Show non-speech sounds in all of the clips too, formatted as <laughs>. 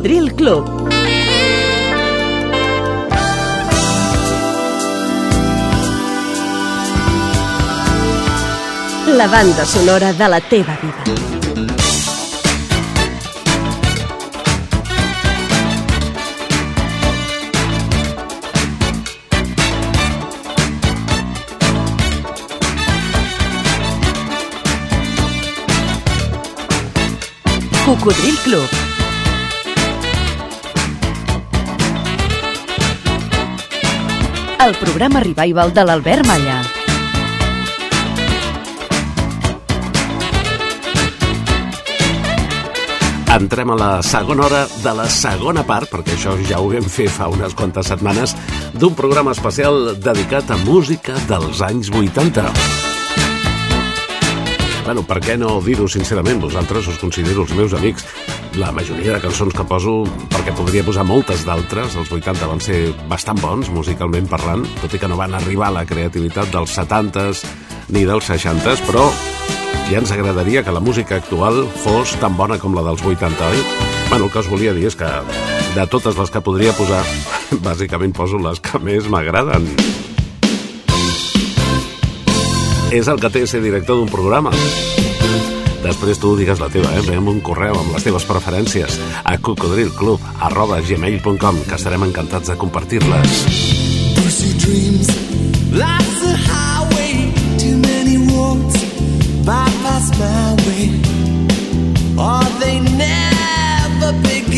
Cocodril Club. La banda sonora de la teva vida. Cocodril Club. El programa revival de l'Albert Malla. Entrem a la segona hora de la segona part, perquè això ja ho vam fer fa unes quantes setmanes, d'un programa especial dedicat a música dels anys 80. Bueno, per què no dir-ho sincerament? Vosaltres us considero els meus amics. La majoria de cançons que poso, perquè podria posar moltes d'altres, els 80 van ser bastant bons, musicalment parlant, tot i que no van arribar a la creativitat dels 70s ni dels 60s, però ja ens agradaria que la música actual fos tan bona com la dels 80, oi? Bueno, el que us volia dir és que de totes les que podria posar, <laughs> bàsicament poso les que més m'agraden. És el que té ser director d'un programa. Després tu digues la teva, eh? Veiem un correu amb les teves preferències a cocodrilclub arroba gmail.com que estarem encantats de compartir-les. Pussy dreams, life's a highway, too many roads bypass my way, or they never begin.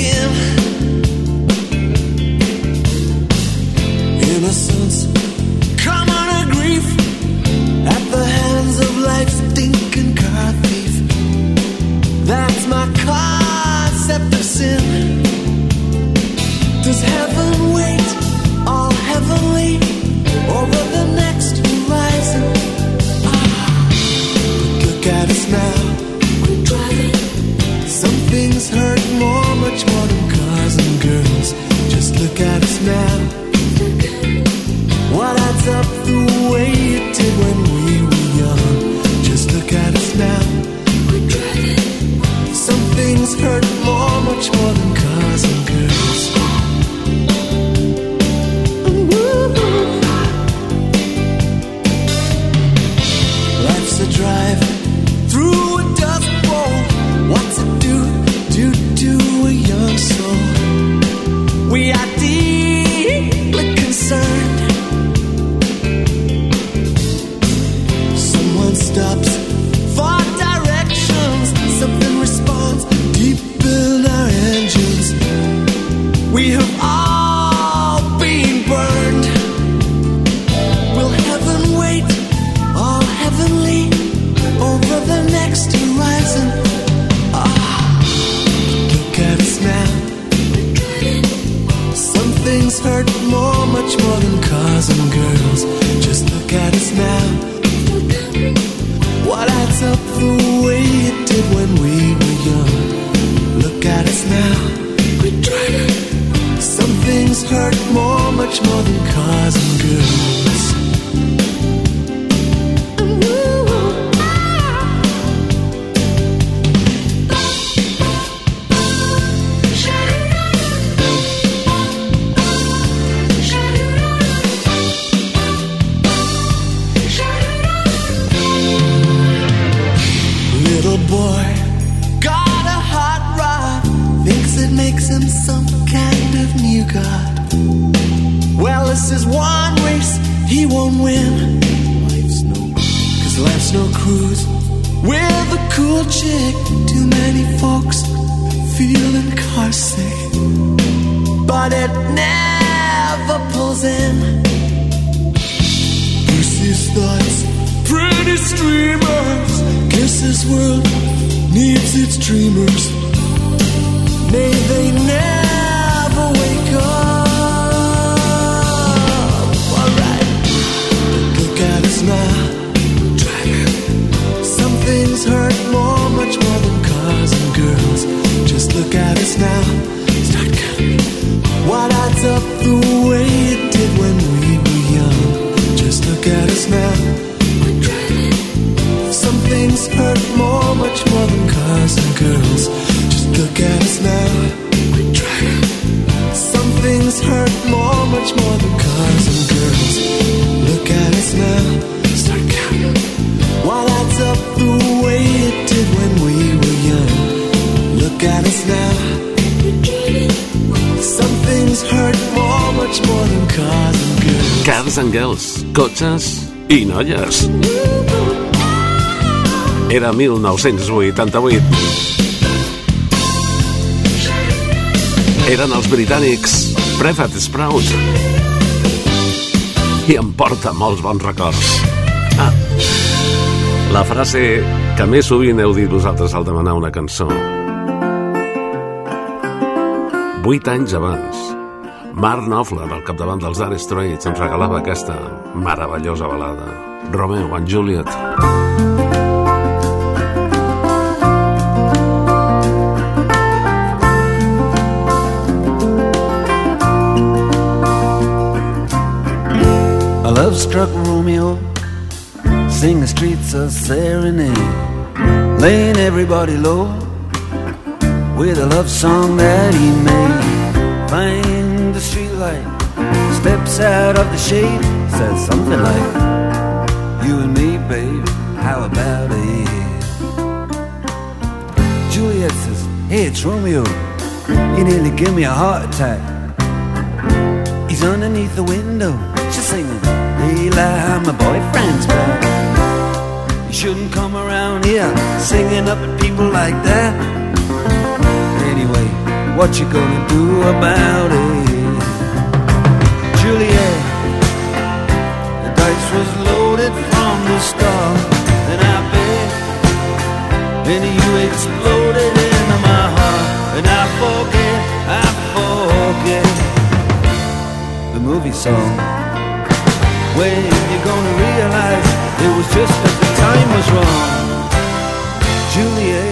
hurt more, much more than and. Cars and girls, cotxes i noies. Era 1988. Eren els britànics Prefat Sprout i em porta molts bons records. Ah, la frase que més sovint heu dit vosaltres al demanar una cançó Vuit anys abans, Mark Knopfler, al capdavant dels Dire Straits, ens regalava aquesta meravellosa balada. Romeo and Juliet. A love-struck Romeo Sing the streets a serenade Laying everybody low With a love song that he made. Find the streetlight Steps out of the shade Says something like You and me, babe How about it? Juliet says Hey, it's Romeo. You nearly give me a heart attack. He's underneath the window She's singing Eli, my boyfriend's back. You shouldn't come around here Singing up at people like that what you gonna do about it? Juliet The dice was loaded from the start And I bet And you exploded into my heart And I forget, I forget The movie song when you're gonna realize it was just that the time was wrong, Juliet.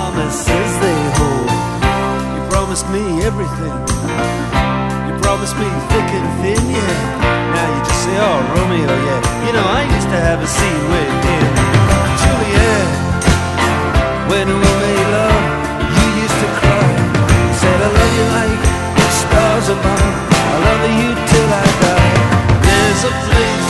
promises they hold. You promised me everything. You promised me thick and thin, yeah. Now you just say, oh, Romeo, yeah. You know, I used to have a scene with him. Juliet, when we made love, you used to cry. You said, I love you like the stars above. I love you till I die. There's a place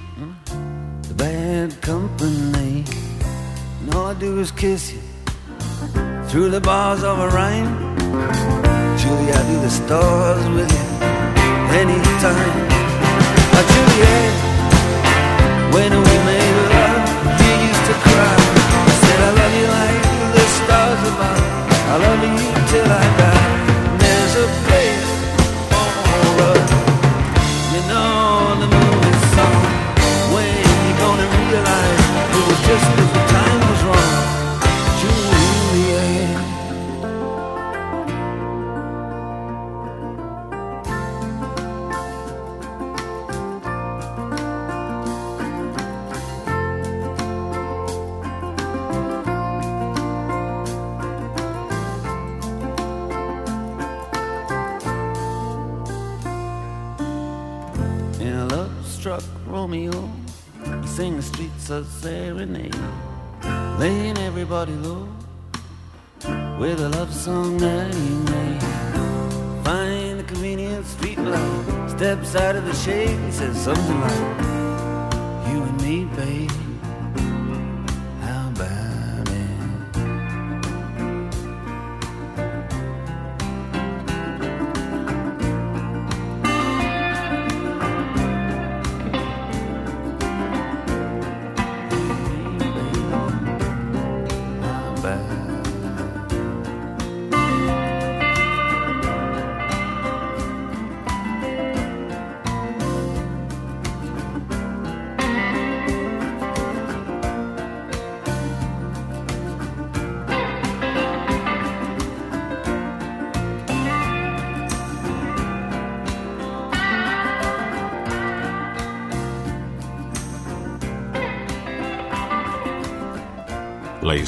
company. And all I do is kiss you through the bars of a rhyme. Julie, I do the stars with you anytime. Now, Juliet, when we made love, you used to cry. I said, I love you like the stars above. I love you till I die. Laying everybody low With a love song that he made Find the convenient street light steps out of the shade and says something like, You and me, babe.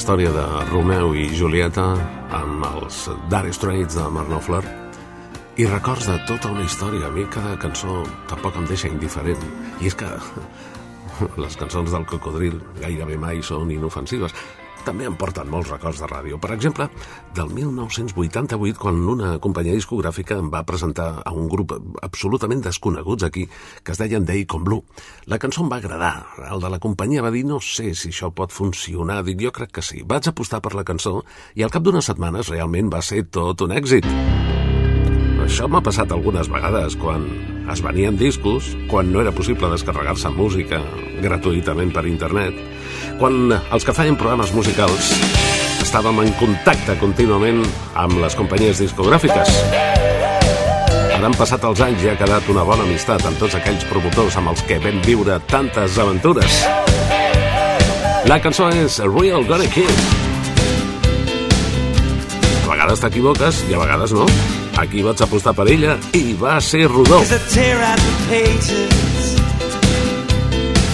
Història de Romeu i Julieta amb els Dire Straits de Mark Knopfler i records de tota una història. A mi cada cançó tampoc em deixa indiferent. I és que <laughs> les cançons del cocodril gairebé mai són inofensives. També em porten molts records de ràdio. Per exemple, del 1988, quan una companyia discogràfica em va presentar a un grup absolutament desconeguts aquí, que es deien Deacon Blue. La cançó em va agradar. El de la companyia va dir, no sé si això pot funcionar. Dic, jo crec que sí. Vaig apostar per la cançó i al cap d'unes setmanes realment va ser tot un èxit. Això m'ha passat algunes vegades quan es venien discos, quan no era possible descarregar-se música gratuïtament per internet, quan els que feien programes musicals estàvem en contacte contínuament amb les companyies discogràfiques. Ara han passat els anys i ha quedat una bona amistat amb tots aquells promotors amb els que vam viure tantes aventures. La cançó és Real Gonna Kid. A vegades t'equivoques i a vegades no. Aquí vaig apostar per ella i va ser rodó.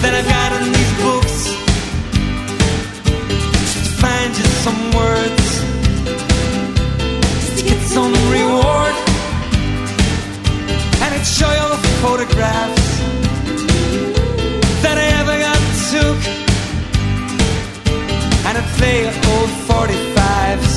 That I've got in these books. To find just some words to get some reward. And it'd show you all the photographs that I ever got took. And I'd play old 45s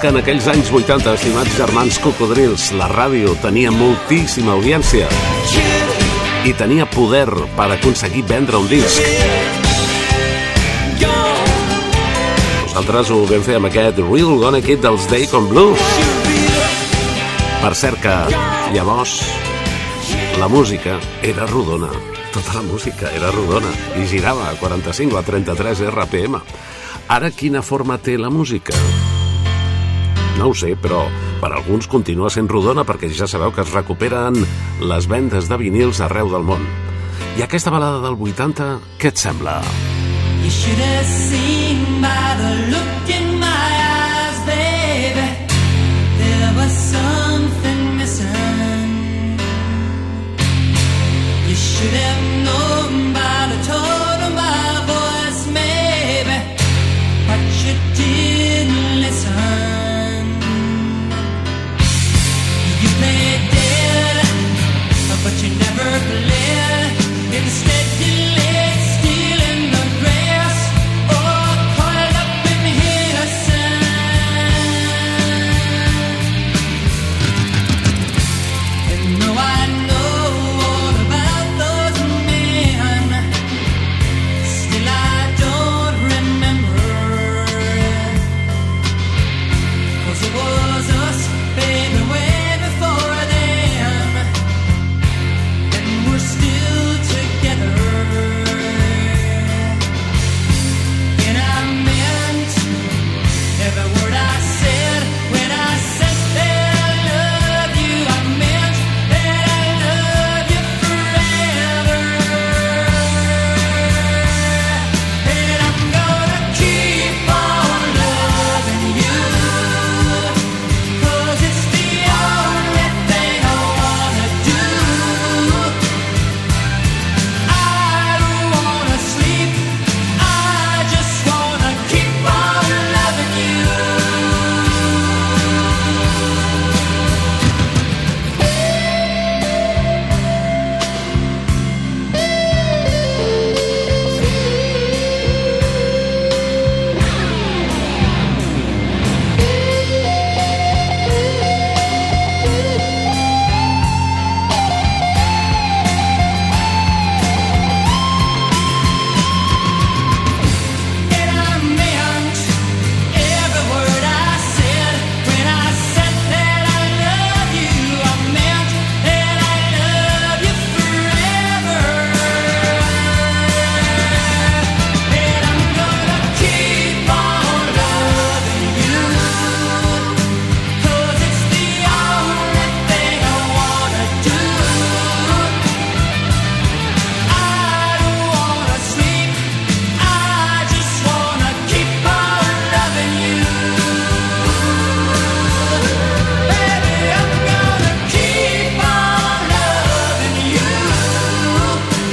que en aquells anys 80, estimats germans cocodrils, la ràdio tenia moltíssima audiència. i tenia poder per aconseguir vendre un disc. Nosaltres ho vam fer amb aquest Real Gonna Kid dels Daycon Blues. Per cert que llavors la música era rodona. Tota la música era rodona i girava a 45 o a 33 RPM. Ara quina forma té la música? No ho sé, però per alguns continua sent rodona perquè ja sabeu que es recuperen les vendes de vinils arreu del món. I aquesta balada del 80, què et sembla? You should have seen by the look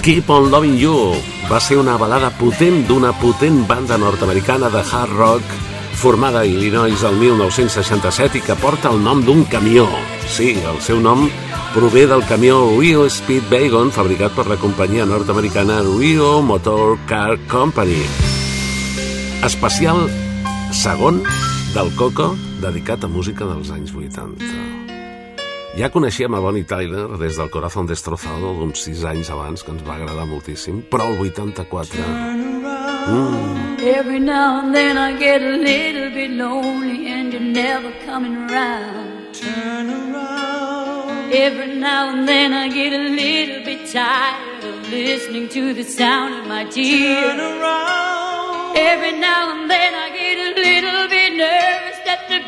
Keep on Loving You va ser una balada potent d'una potent banda nord-americana de hard rock formada a Illinois el 1967 i que porta el nom d'un camió. Sí, el seu nom prové del camió Rio Speed Wagon fabricat per la companyia nord-americana Rio Motor Car Company. Especial segon del Coco dedicat a música dels anys 80. Ja coneixíem a Bonnie Tyler des del Corazón Destrozado d'uns 6 anys abans, que ens va agradar moltíssim, però el 84... Mm, Every now and then I get a little bit lonely and you're never coming around. Turn around. Every now and then I get a little bit tired of listening to the sound of my tears. Turn around. Every now and then I get a little bit nervous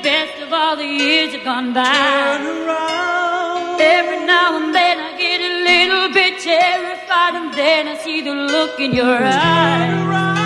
best of all the years have gone by. Turn around. Every now and then I get a little bit terrified and then I see the look in your eyes.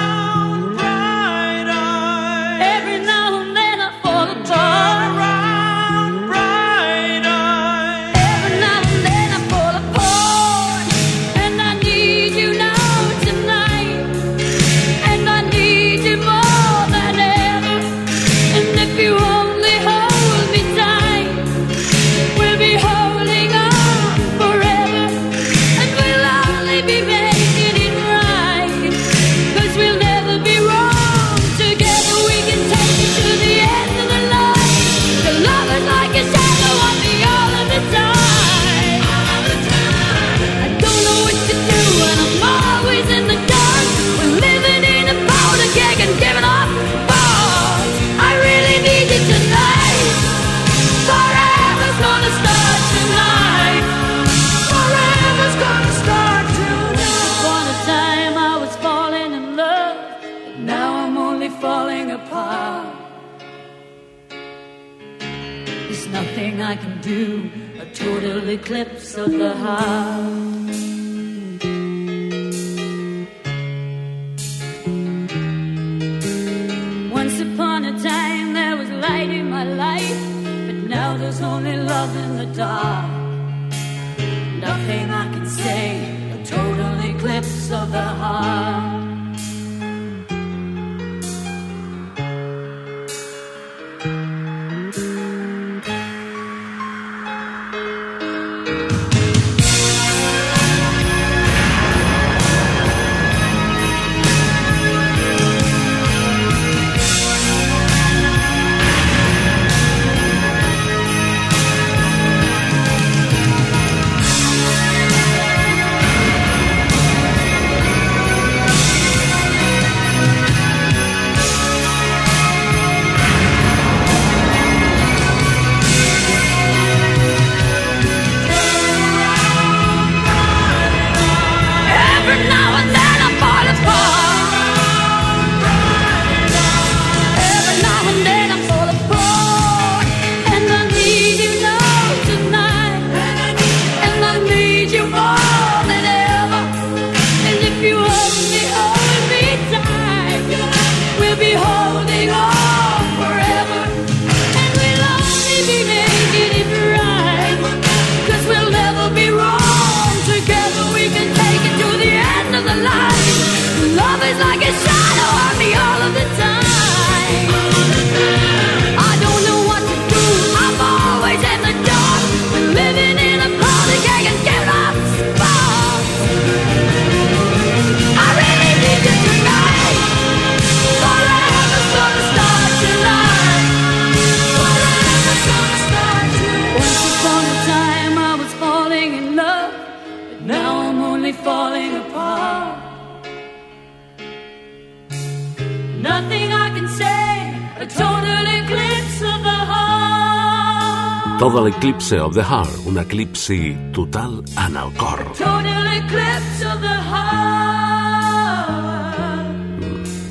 Total Eclipse of the Heart, un eclipsi total en el cor. Total eclipse of the heart.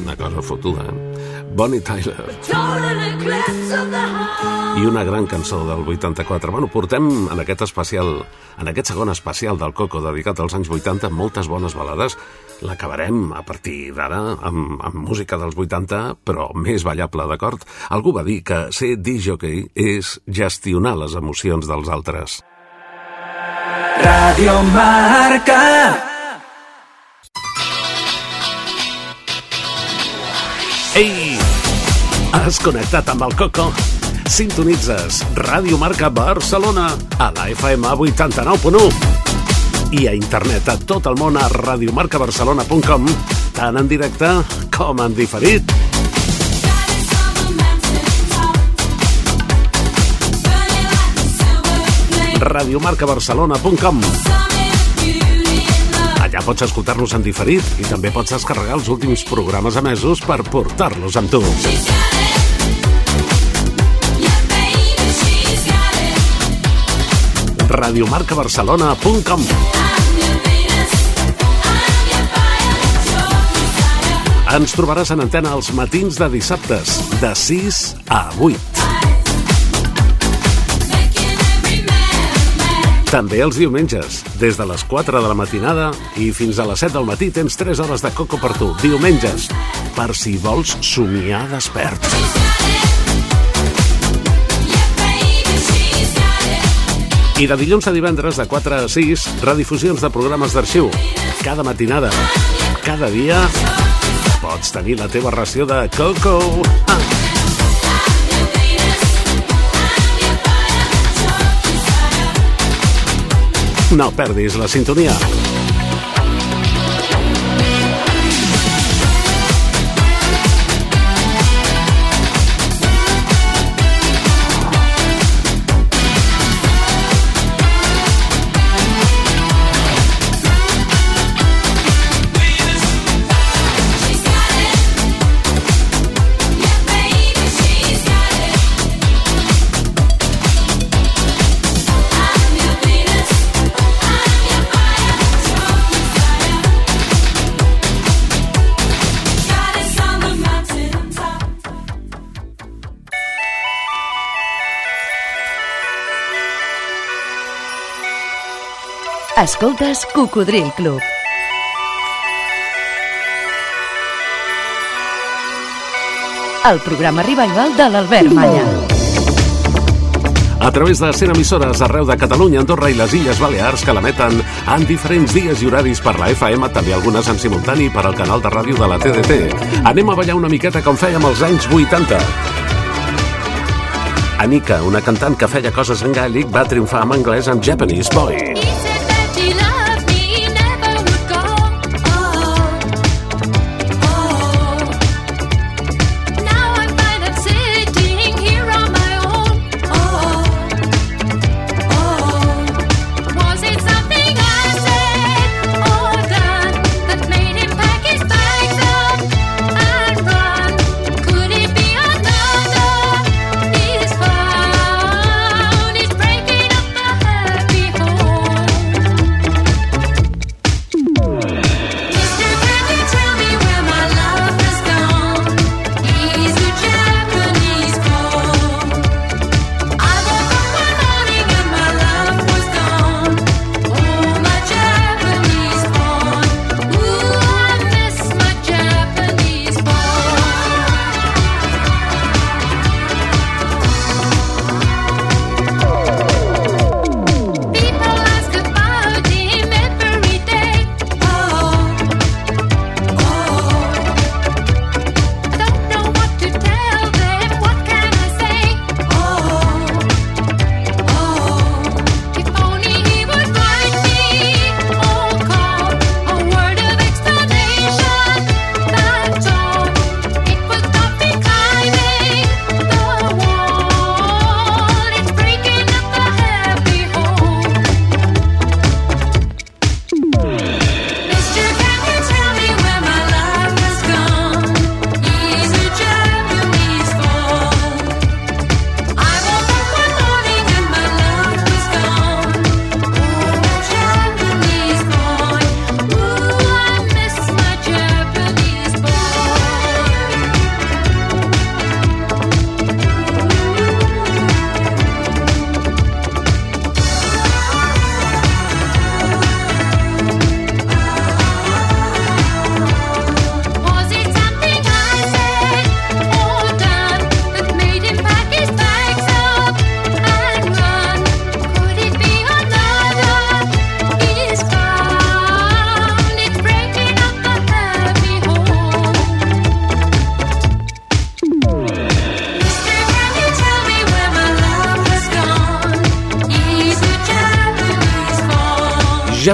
Una cosa fotuda, eh? Bonnie Tyler. Total eclipse of the heart. I una gran cançó del 84. Bueno, portem en aquest especial, en aquest segon especial del Coco dedicat als anys 80, moltes bones balades. L'acabarem a partir d'ara amb, amb música dels 80, però més ballable, d'acord? Algú va dir que ser disjockey és gestionar les emocions dels altres. Radio Marca. Ei! Has connectat amb el Coco? Sintonitzes Ràdio Marca Barcelona a la FM 89.1 i a internet a tot el món a radiomarcabarcelona.com tant en directe com en diferit. radiomarcabarcelona.com Allà pots escoltar-nos en diferit i també pots descarregar els últims programes emesos per portar-los amb tu. radiomarcabarcelona.com Ens trobaràs en antena els matins de dissabtes, de 6 a 8. També els diumenges, des de les 4 de la matinada i fins a les 7 del matí tens 3 hores de coco per tu. Diumenges, per si vols somiar despert. I de dilluns a divendres, de 4 a 6, redifusions de programes d'arxiu. Cada matinada, cada dia, pots tenir la teva ració de coco. Ah. No perdis la sintonia. Escoltes Cocodril Club. El programa revival de l'Albert Malla. A través de 100 emissores arreu de Catalunya, Andorra i les Illes Balears que l'emeten en diferents dies i horaris per la FM, també algunes en simultani per al canal de ràdio de la TDT. Anem a ballar una miqueta com fèiem als anys 80. Anika, una cantant que feia coses en gàl·lic, va triomfar en anglès amb Japanese Boy.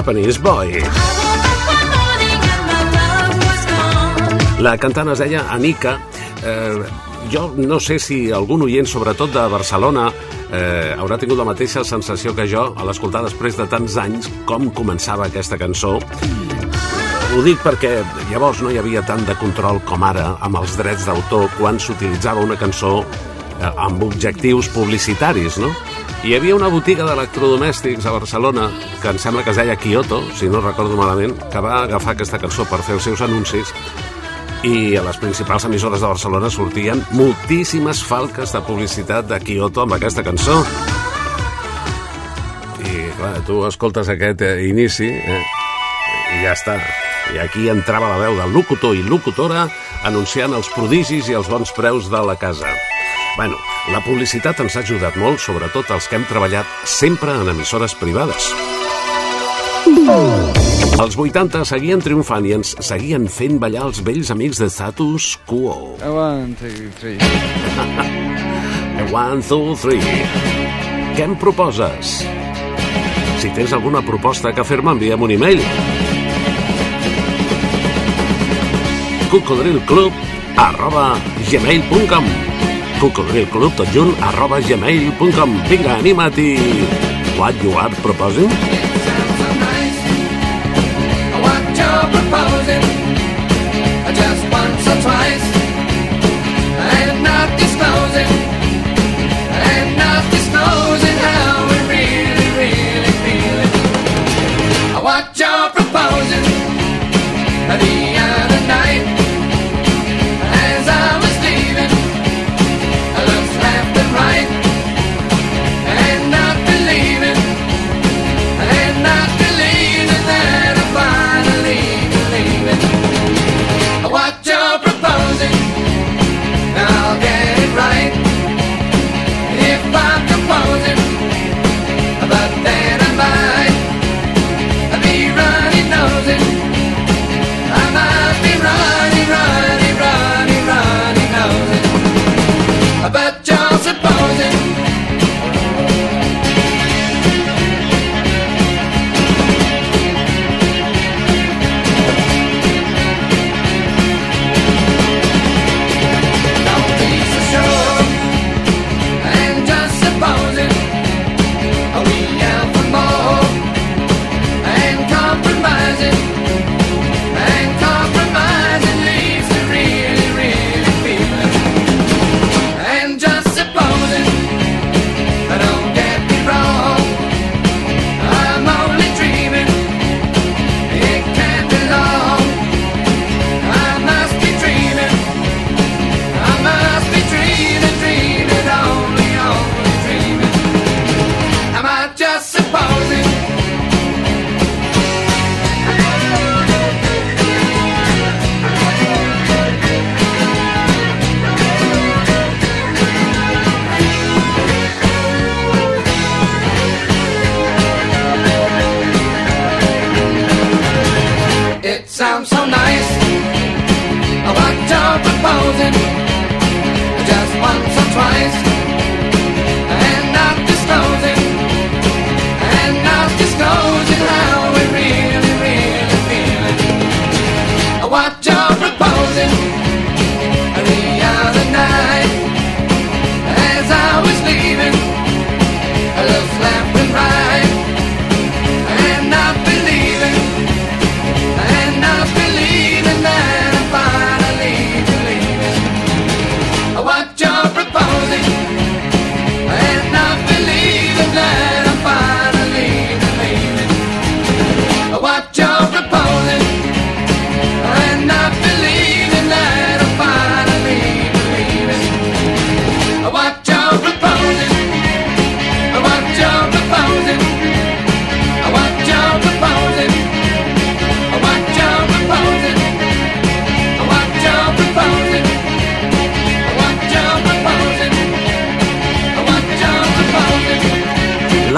Was gone. La cantant es deia Anika. Eh, jo no sé si algun oient, sobretot de Barcelona, eh, haurà tingut la mateixa sensació que jo a l'escoltar després de tants anys com començava aquesta cançó. Ho dic perquè llavors no hi havia tant de control com ara amb els drets d'autor quan s'utilitzava una cançó eh, amb objectius publicitaris, no? Hi havia una botiga d'electrodomèstics a Barcelona que em sembla que es deia Kyoto, si no recordo malament, que va agafar aquesta cançó per fer els seus anuncis i a les principals emissores de Barcelona sortien moltíssimes falques de publicitat de Kyoto amb aquesta cançó. I clar, tu escoltes aquest eh, inici eh, i ja està. I aquí entrava la veu del locutor i locutora anunciant els prodigis i els bons preus de la casa. Bueno, la publicitat ens ha ajudat molt, sobretot els que hem treballat sempre en emissores privades. Els 80 seguien triomfant i ens seguien fent ballar els vells amics de Status Quo. One, two, three. <laughs> One, two, three. Què em proposes? Si tens alguna proposta que fer-me, envia'm un e-mail. cocodrilclub arroba gmail.com cocodrilclub tot junt arroba gmail.com Vinga, anima't i... What you are proposing?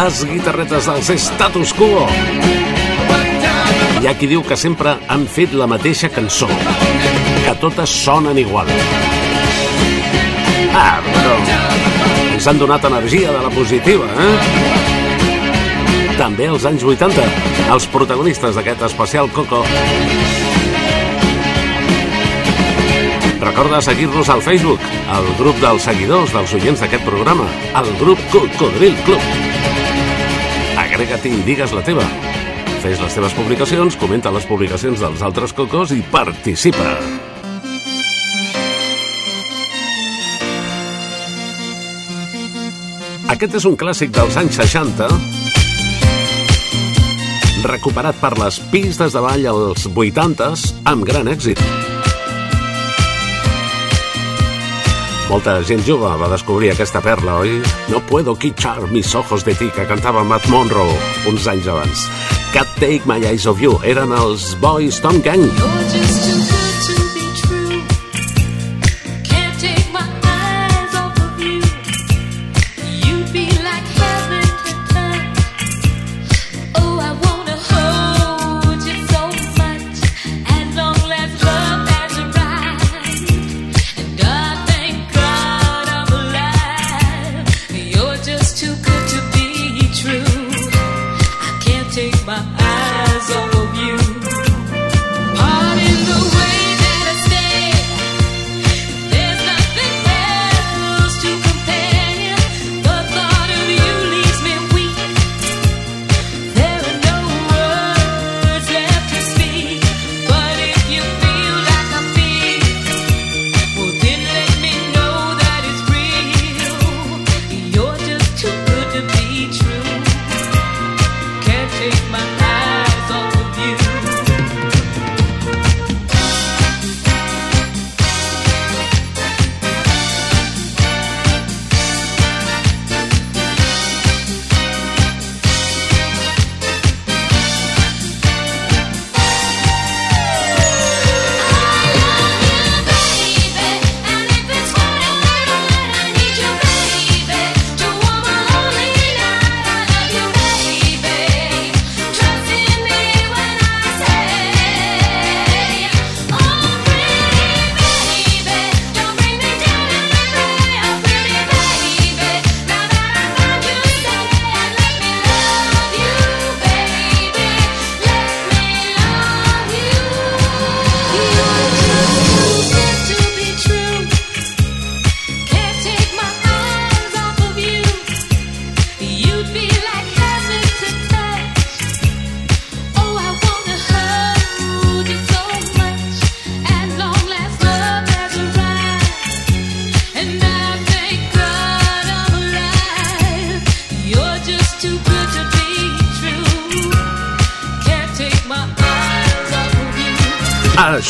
Les guitarretes dels Status Quo. Hi ha qui diu que sempre han fet la mateixa cançó, que totes sonen igual. Ah, però ens han donat energia de la positiva, eh? També als anys 80, els protagonistes d'aquest especial Coco. Recorda seguir-nos al Facebook, al grup dels seguidors dels oients d'aquest programa, al grup Cocodril Club. Agrega-t'hi i digues la teva. Fes les teves publicacions, comenta les publicacions dels altres cocos i participa. Aquest és un clàssic dels anys 60 recuperat per les pistes de ball als 80s amb gran èxit. Molta gent jove va descobrir aquesta perla, oi? No puedo quitar mis ojos de ti, que cantava Matt Monroe uns anys abans. Can't take my eyes of you, eren els Boys Tom Gang. You're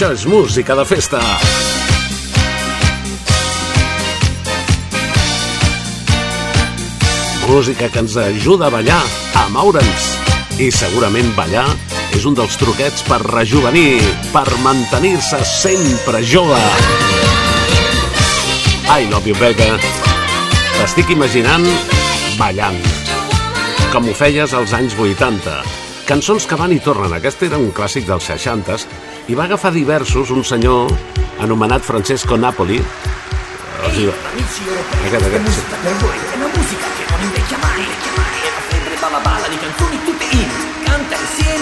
Això és música de festa. Música que ens ajuda a ballar, a moure'ns. I segurament ballar és un dels truquets per rejuvenir, per mantenir-se sempre jove. I love you, baby. T'estic imaginant ballant, com ho feies als anys 80, cançons que van i tornen. Aquest era un clàssic dels 60s i va agafar diversos un senyor anomenat Francesco Napoli. O sigui, europei, Aquest, aquest, la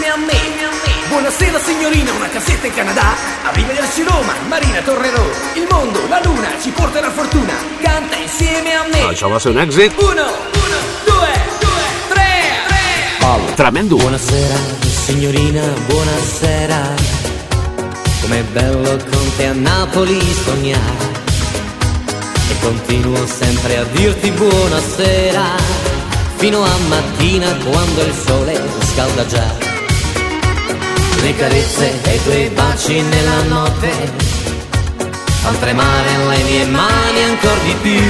a me. Buonasera signorina, una cassetta in Canada, arrivederci Roma, Marina tornerò, il mondo, la luna, ci porterà fortuna, canta insieme a me. això va ser un èxit Uno, uno, due, due, tre, tre. tremendo. Buonasera, signorina, buonasera. Com'è bello con te a Napoli sognare. E continuo sempre a dirti buonasera. Fino a mattina quando il sole scalda già. Le carezze e i tuoi baci nella notte. Fan tremare le mie mani ancora di più.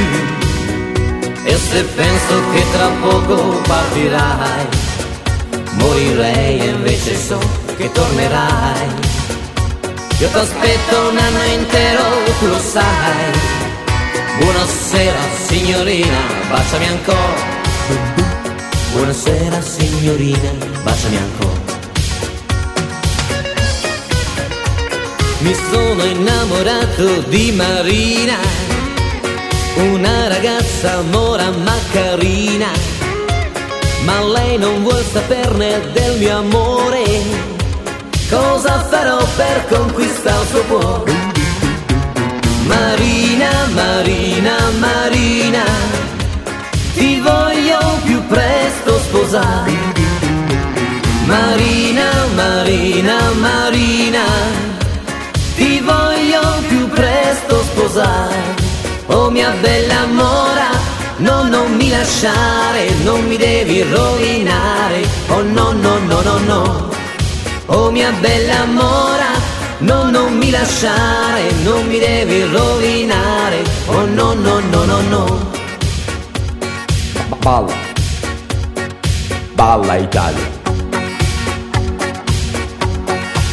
E se penso che tra poco partirai morirei e invece so che tornerai. Io t'aspetto un anno intero, tu lo sai. Buonasera signorina, baciami ancora. Buonasera signorina, baciami ancora. Mi sono innamorato di Marina, una ragazza mora ma carina ma lei non vuol saperne del mio amore. Cosa farò per conquistare il suo cuore? Marina, Marina, Marina, ti voglio più presto sposare. Marina, Marina, Marina, ti voglio più presto sposare. Oh mia bella mora, no, non mi lasciare, non mi devi rovinare. Oh no, no, no, no, no. Oh mia bella mora, no, non mi lasciare, non mi devi rovinare. Oh no, no, no, no, no. Balla. Balla Italia.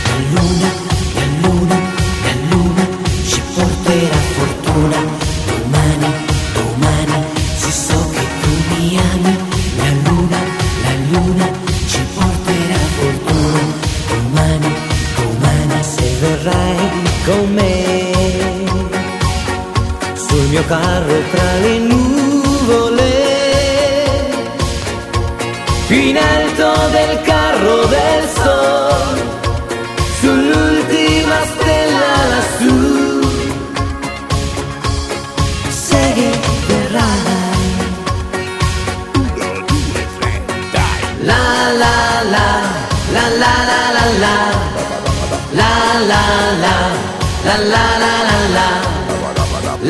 La luna, la luna, la luna ci porterà fortuna. Me. Sul mio carro tra le nuvole. Più in alto del carro del sol sull'ultima stella lassù. Sai che verrai. La la la, la la la la la, la la la la la,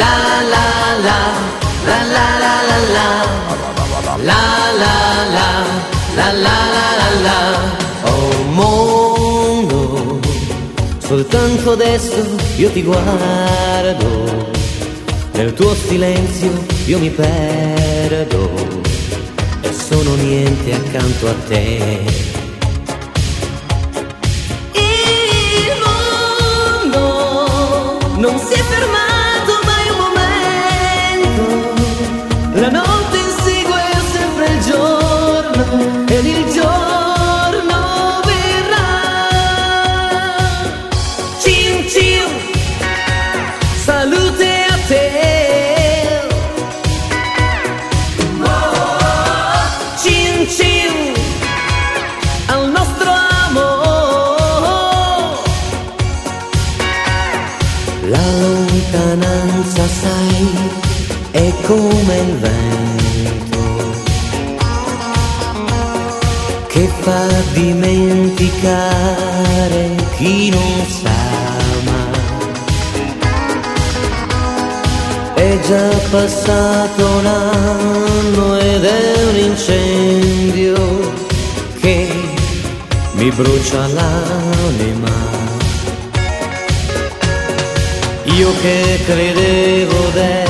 la la la, la la la la la, la la la, la la la la la. Oh mondo, soltanto adesso io ti guardo, nel tuo silenzio io mi perdo. E sono niente accanto a te. não se firmar. Fa dimenticare chi non sa mai. È già passato un anno ed è un incendio che mi brucia l'anima. Io che credevo d'essere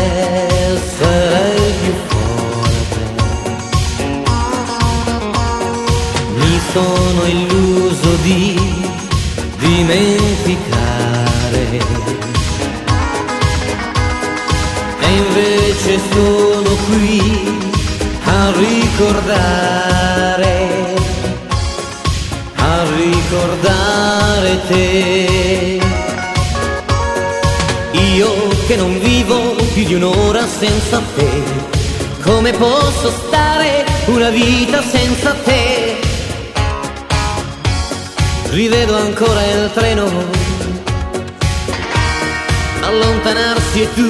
di dimenticare. E invece sono qui a ricordare ricordare te. Io che non vivo più di un'ora senza te, come posso stare una vita senza te? Rivedo ancora il treno. Allontanarsi e tu.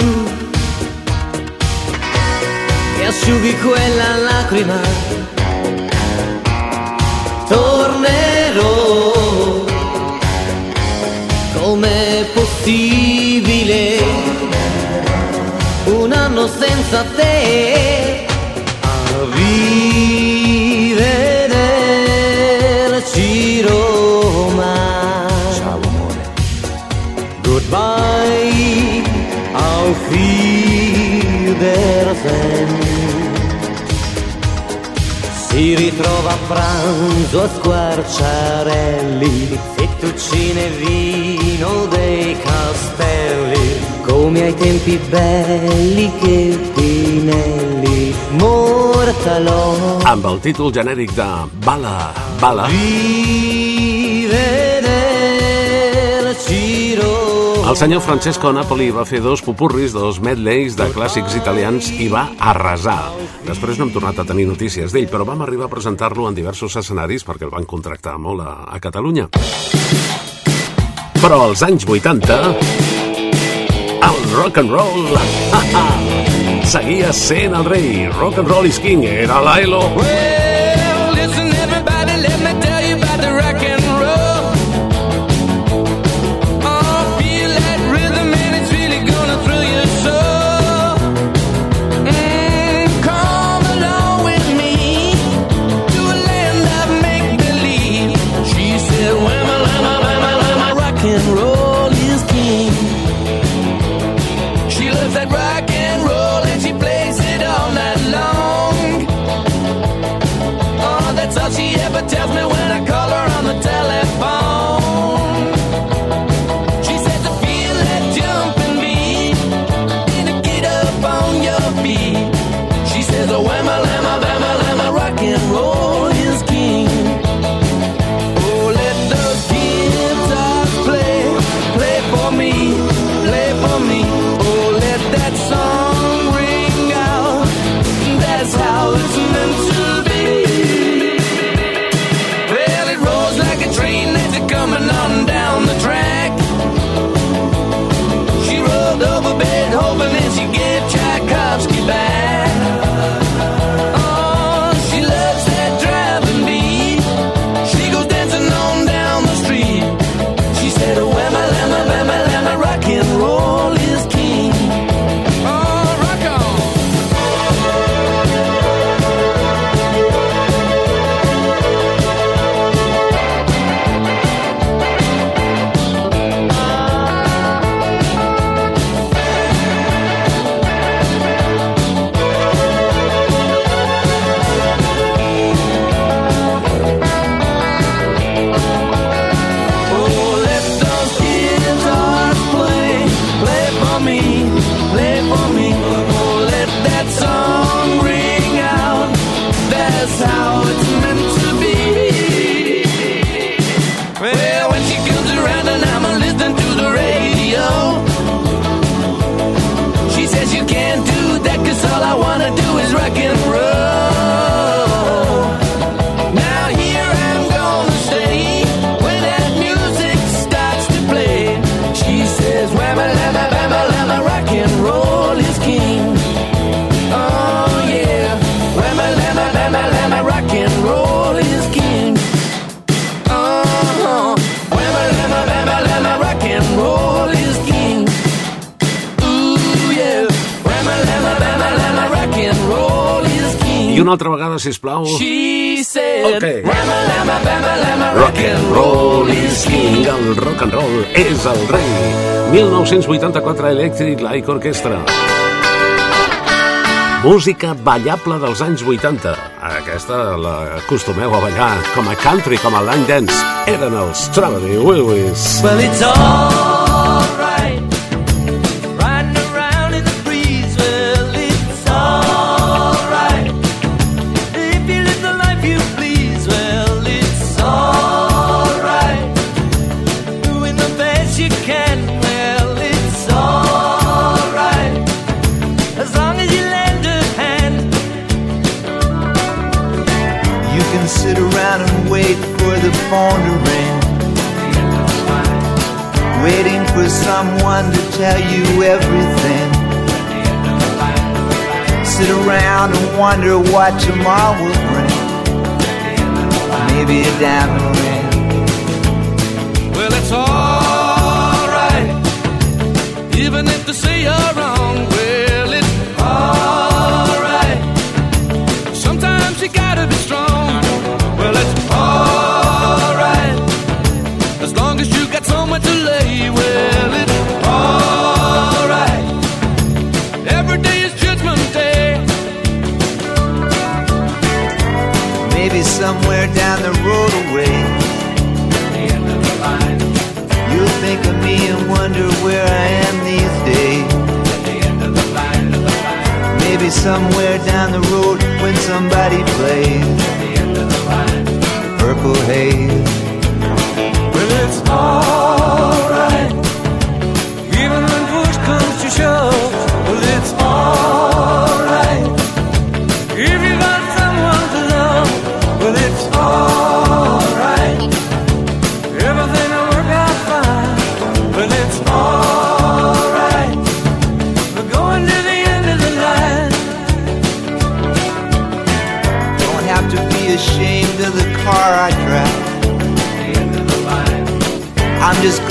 Che asciughi quella lacrima. Tornerò. Com'è possibile. Un anno senza te Si ritrova a pranzo a squarciarelli, fettuccine e vino dei castelli, come ai tempi belli che Pinelli mortalò. Amb el títol genèric de Bala, Bala, Rivederci Roma. El senyor Francesco Napoli va fer dos pupurris, dos medleys de clàssics italians i va arrasar. Després no hem tornat a tenir notícies d'ell, però vam arribar a presentar-lo en diversos escenaris perquè el van contractar molt a, a Catalunya. Però als anys 80, el rock and roll seguia sent el rei. Rock and roll is king, era l'Ailo. Well, una altra vegada, sisplau. She said, Okay. Bamma lamma, Rock and roll is king. El rock and roll és el rei. 1984, Electric Light Orchestra. Música ballable dels anys 80. Aquesta l'acostumeu a ballar com a country, com a line dance. Eren els Strawberry Willis. Well, it's alright. phone to ring. Waiting for someone to tell you everything. Sit around and wonder what tomorrow will bring. Maybe a diamond ring. Well, it's alright, even if they say you're wrong. Well, it's alright. somewhere down the road when somebody plays at the end of the line the purple haze. Well, it's all.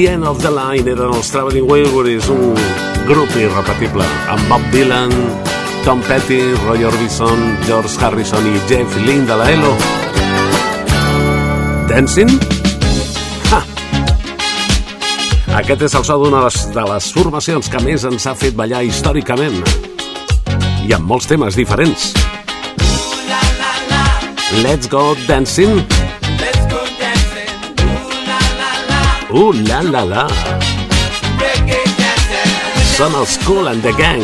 The End of the Line eren els Traveling Wilburys, un grup irrepetible, amb Bob Dylan, Tom Petty, Roy Orbison, George Harrison i Jeff Lynne de la Elo. Dancing? Ha! Aquest és el so d'una de les formacions que més ens ha fet ballar històricament i amb molts temes diferents. Let's go dancing! Ooh la la la. Summer School and the Gang.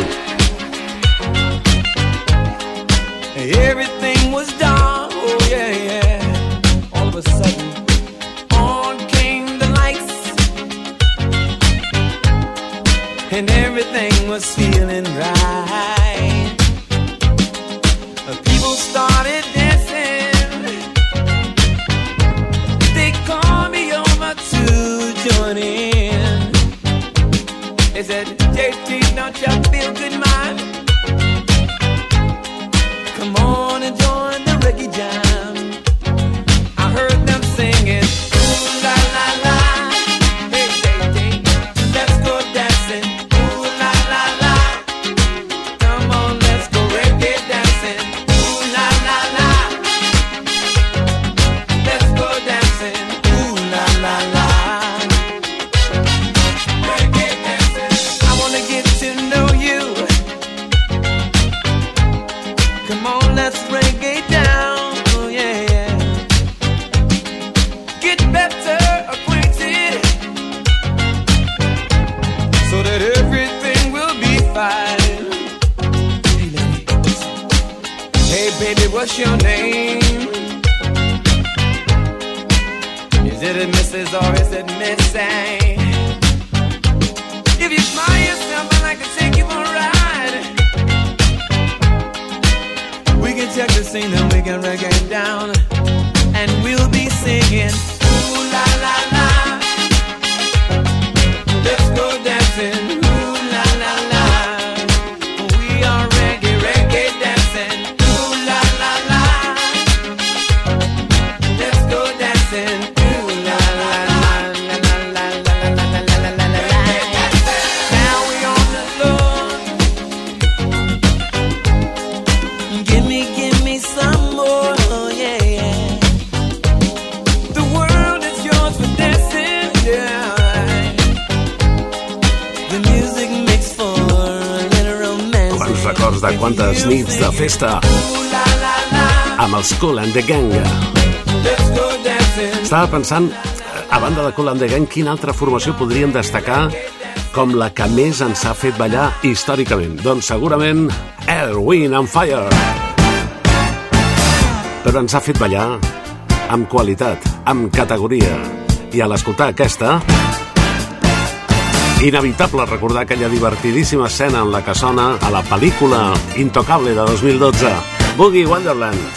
Everything was dark, oh yeah, yeah. All of a sudden, on came the lights. And everything was feeling festa amb els Cool and the Gang. Estava pensant, a banda de Cool and the Gang, quina altra formació podríem destacar com la que més ens ha fet ballar històricament? Doncs segurament Air, Wind and Fire. Però ens ha fet ballar amb qualitat, amb categoria. I a l'escoltar aquesta, inevitable recordar aquella divertidíssima escena en la que sona a la pel·lícula Intocable de 2012, Boogie Wonderland.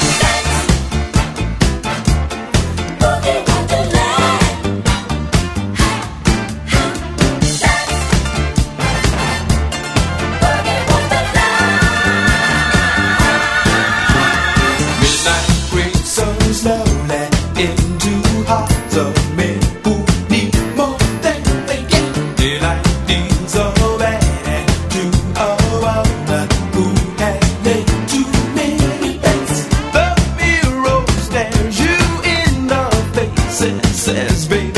Says, baby,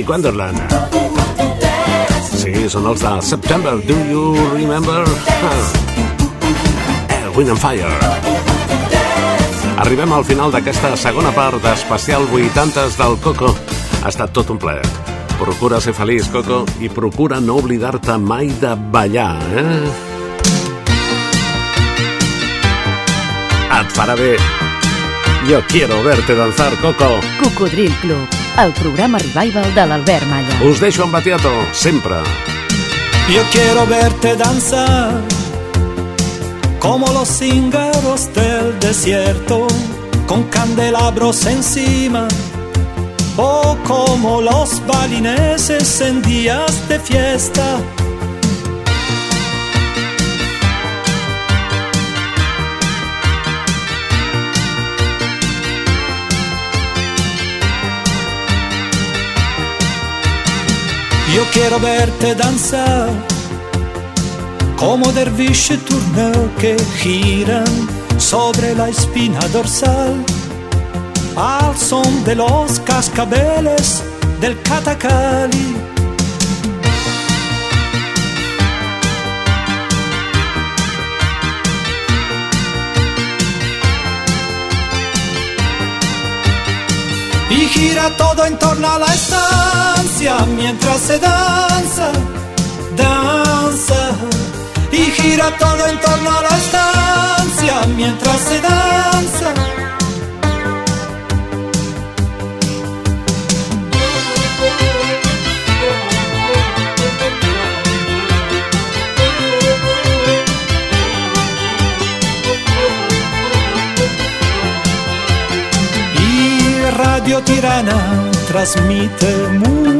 Boogie Wonderland. Sí, són els de September. Do you remember? Ah. <laughs> Air, Wind and Fire. Arribem al final d'aquesta segona part d'Especial 80s del Coco. Ha estat tot un plaer. Procura ser feliç, Coco, i procura no oblidar-te mai de ballar, eh? Et farà bé. Yo quiero verte danzar, Coco. Cocodril Club, el programa revival de l'Albert Malla. Us deixo amb Batiato, sempre. Yo quiero verte danzar como los cíngaros del desierto, con candelabros encima, o como los balineses en días de fiesta. Yo quiero verte danzar como derviche turneo que giran sobre la espina dorsal al son de los cascabeles del catacali. Y gira todo en torno a la estancia mientras se danza, danza. Y gira todo en torno a la estancia mientras se danza. Y Radio Tirana transmite